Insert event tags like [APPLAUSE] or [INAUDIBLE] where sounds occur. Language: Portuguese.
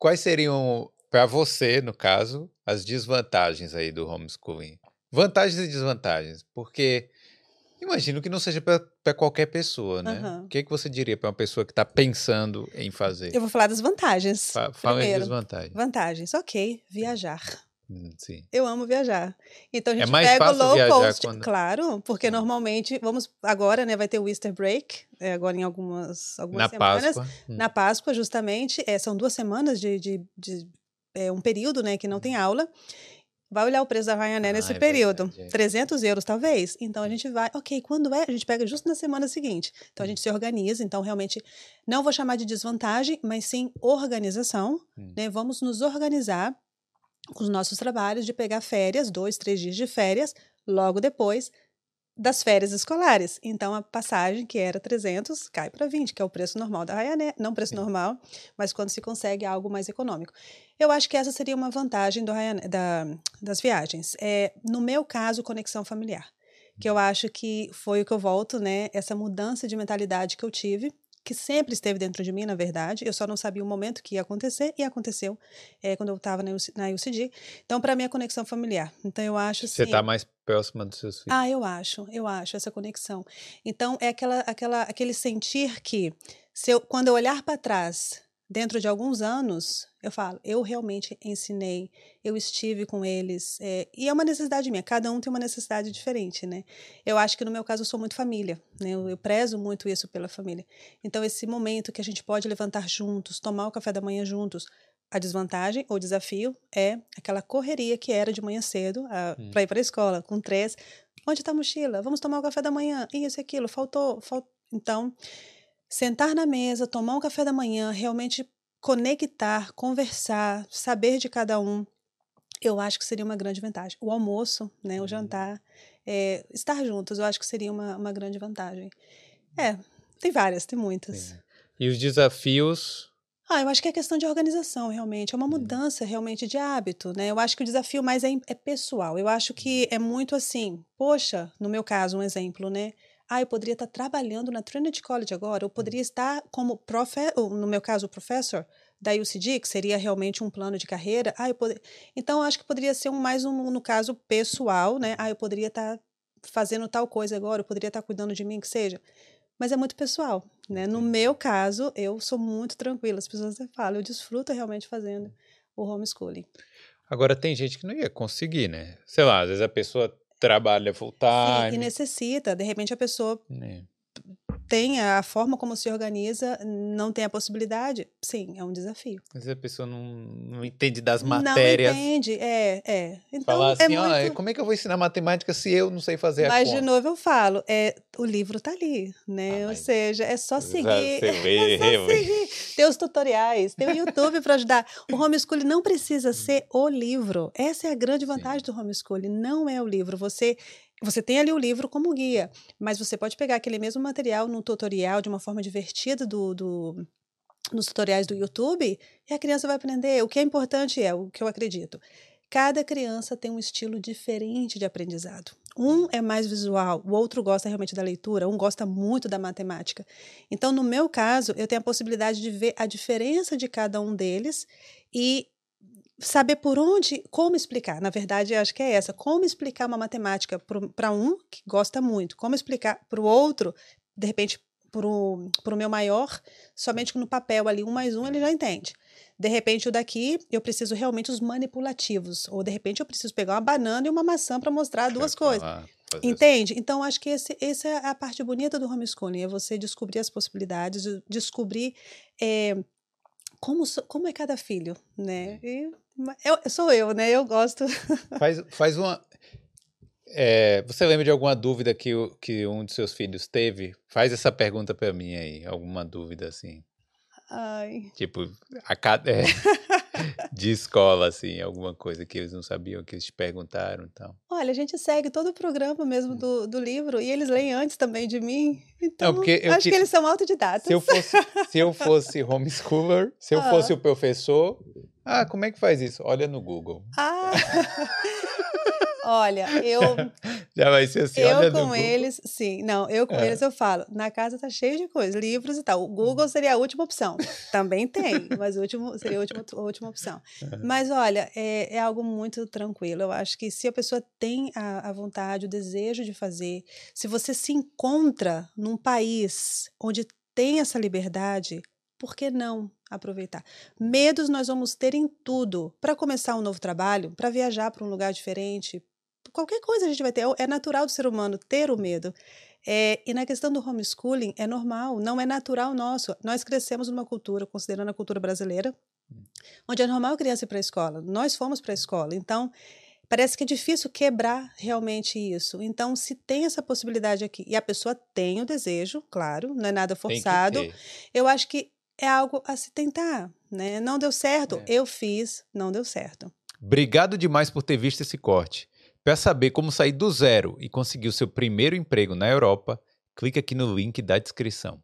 quais seriam, para você, no caso, as desvantagens aí do homeschooling? Vantagens e desvantagens, porque imagino que não seja para qualquer pessoa, né? Uhum. O que, é que você diria para uma pessoa que está pensando em fazer? Eu vou falar das vantagens. Fa fala as desvantagens. Vantagens, ok, viajar. Hum, sim. Eu amo viajar. Então a é gente é mais pega o low cost. Quando... Claro, porque hum. normalmente, vamos agora, né, vai ter o Easter break, é, agora em algumas, algumas na semanas. Páscoa. Hum. Na Páscoa, justamente. É, são duas semanas de, de, de é, um período né, que não tem aula. Vai olhar o preço da Ryanair ah, nesse período. Verdade, é. 300 euros, talvez. Então a gente vai, ok, quando é? A gente pega justo na semana seguinte. Então a gente se organiza. Então, realmente, não vou chamar de desvantagem, mas sim organização. Hum. Né? Vamos nos organizar com os nossos trabalhos de pegar férias, dois, três dias de férias, logo depois das férias escolares. Então, a passagem, que era 300, cai para 20, que é o preço normal da Ryanair. Não preço normal, mas quando se consegue algo mais econômico. Eu acho que essa seria uma vantagem do Ryanair, da, das viagens. É, no meu caso, conexão familiar. Que eu acho que foi o que eu volto, né? Essa mudança de mentalidade que eu tive que sempre esteve dentro de mim, na verdade. Eu só não sabia o momento que ia acontecer e aconteceu é, quando eu estava na, na UCD. Então, para mim, a conexão familiar. Então, eu acho Você está mais próxima dos seus filhos. Ah, eu acho, eu acho essa conexão. Então, é aquela, aquela, aquele sentir que, se eu, quando eu olhar para trás dentro de alguns anos, eu falo, eu realmente ensinei, eu estive com eles. É, e é uma necessidade minha, cada um tem uma necessidade diferente, né? Eu acho que no meu caso eu sou muito família, né? Eu, eu prezo muito isso pela família. Então, esse momento que a gente pode levantar juntos, tomar o café da manhã juntos, a desvantagem ou desafio é aquela correria que era de manhã cedo hum. para ir para a escola, com três. Onde está a mochila? Vamos tomar o café da manhã. Isso e aquilo, faltou, faltou. Então, sentar na mesa, tomar um café da manhã, realmente conectar, conversar, saber de cada um, eu acho que seria uma grande vantagem. O almoço, né, o uhum. jantar, é, estar juntos, eu acho que seria uma, uma grande vantagem. É, tem várias, tem muitas. Sim. E os desafios? Ah, eu acho que é questão de organização, realmente. É uma mudança, realmente, de hábito, né? Eu acho que o desafio mais é, é pessoal. Eu acho que é muito assim, poxa, no meu caso, um exemplo, né? Ah, eu poderia estar trabalhando na Trinity College agora, eu poderia estar como profe no meu caso, professor da UCD, que seria realmente um plano de carreira. Ah, eu poder... Então, eu acho que poderia ser um, mais um, no caso, pessoal, né? Ah, eu poderia estar fazendo tal coisa agora, eu poderia estar cuidando de mim, que seja. Mas é muito pessoal, né? No meu caso, eu sou muito tranquila. As pessoas falam, eu desfruto realmente fazendo o homeschooling. Agora, tem gente que não ia conseguir, né? Sei lá, às vezes a pessoa trabalha full time. Sim, e necessita, de repente a pessoa é tem a forma como se organiza, não tem a possibilidade, sim, é um desafio. Mas a pessoa não, não entende das matérias. Não entende, é, é. Então, Falar é assim, é muito... como é que eu vou ensinar matemática se eu não sei fazer mas, a conta? Mas, de novo, eu falo, é, o livro tá ali, né? Ah, Ou seja, é só seguir. [LAUGHS] é só seguir. Tem os tutoriais, tem o YouTube para ajudar. O homeschooling não precisa ser o livro. Essa é a grande vantagem sim. do homeschooling, não é o livro. Você você tem ali o livro como guia, mas você pode pegar aquele mesmo material no tutorial de uma forma divertida do, do, nos tutoriais do YouTube e a criança vai aprender. O que é importante é o que eu acredito. Cada criança tem um estilo diferente de aprendizado. Um é mais visual, o outro gosta realmente da leitura, um gosta muito da matemática. Então, no meu caso, eu tenho a possibilidade de ver a diferença de cada um deles e saber por onde, como explicar. Na verdade, acho que é essa. Como explicar uma matemática para um que gosta muito, como explicar para o outro, de repente, para o meu maior, somente no papel ali, um mais um, ele já entende. De repente, o daqui, eu preciso realmente os manipulativos. Ou, de repente, eu preciso pegar uma banana e uma maçã para mostrar duas coisas. Entende? Isso. Então, acho que esse, essa é a parte bonita do homeschooling, é você descobrir as possibilidades, descobrir é, como, como é cada filho, né? E eu, sou eu, né? Eu gosto. [LAUGHS] Faz, faz uma. É, você lembra de alguma dúvida que, que um de seus filhos teve? Faz essa pergunta para mim aí, alguma dúvida assim. Ai. Tipo, a cada, é, [LAUGHS] de escola, assim, alguma coisa que eles não sabiam, que eles te perguntaram então. Olha, a gente segue todo o programa mesmo hum. do, do livro e eles leem antes também de mim. Então, não, acho que, que, eles são autodidatas. Se eu fosse, se eu [LAUGHS] fosse homeschooler, se eu ah. fosse o professor, ah, como é que faz isso? Olha no Google. Ah! [LAUGHS] Olha, eu. Já vai ser assim, Eu com eles, sim. Não, eu com é. eles eu falo, na casa tá cheio de coisas, livros e tal. O Google seria a última opção. Também tem, mas o último, seria a última, a última opção. É. Mas olha, é, é, algo muito tranquilo. Eu acho que se a pessoa tem a, a vontade, o desejo de fazer, se você se encontra num país onde tem essa liberdade, por que não aproveitar? Medos nós vamos ter em tudo. Para começar um novo trabalho, para viajar para um lugar diferente, qualquer coisa a gente vai ter. É natural do ser humano ter o medo. É, e na questão do homeschooling, é normal, não é natural nosso. Nós crescemos numa cultura, considerando a cultura brasileira, hum. onde é normal a criança ir para a escola. Nós fomos para a escola. Então, parece que é difícil quebrar realmente isso. Então, se tem essa possibilidade aqui, e a pessoa tem o desejo, claro, não é nada forçado, eu acho que é algo a se tentar. Né? Não deu certo, é. eu fiz, não deu certo. Obrigado demais por ter visto esse corte. Para saber como sair do zero e conseguir o seu primeiro emprego na Europa, clique aqui no link da descrição.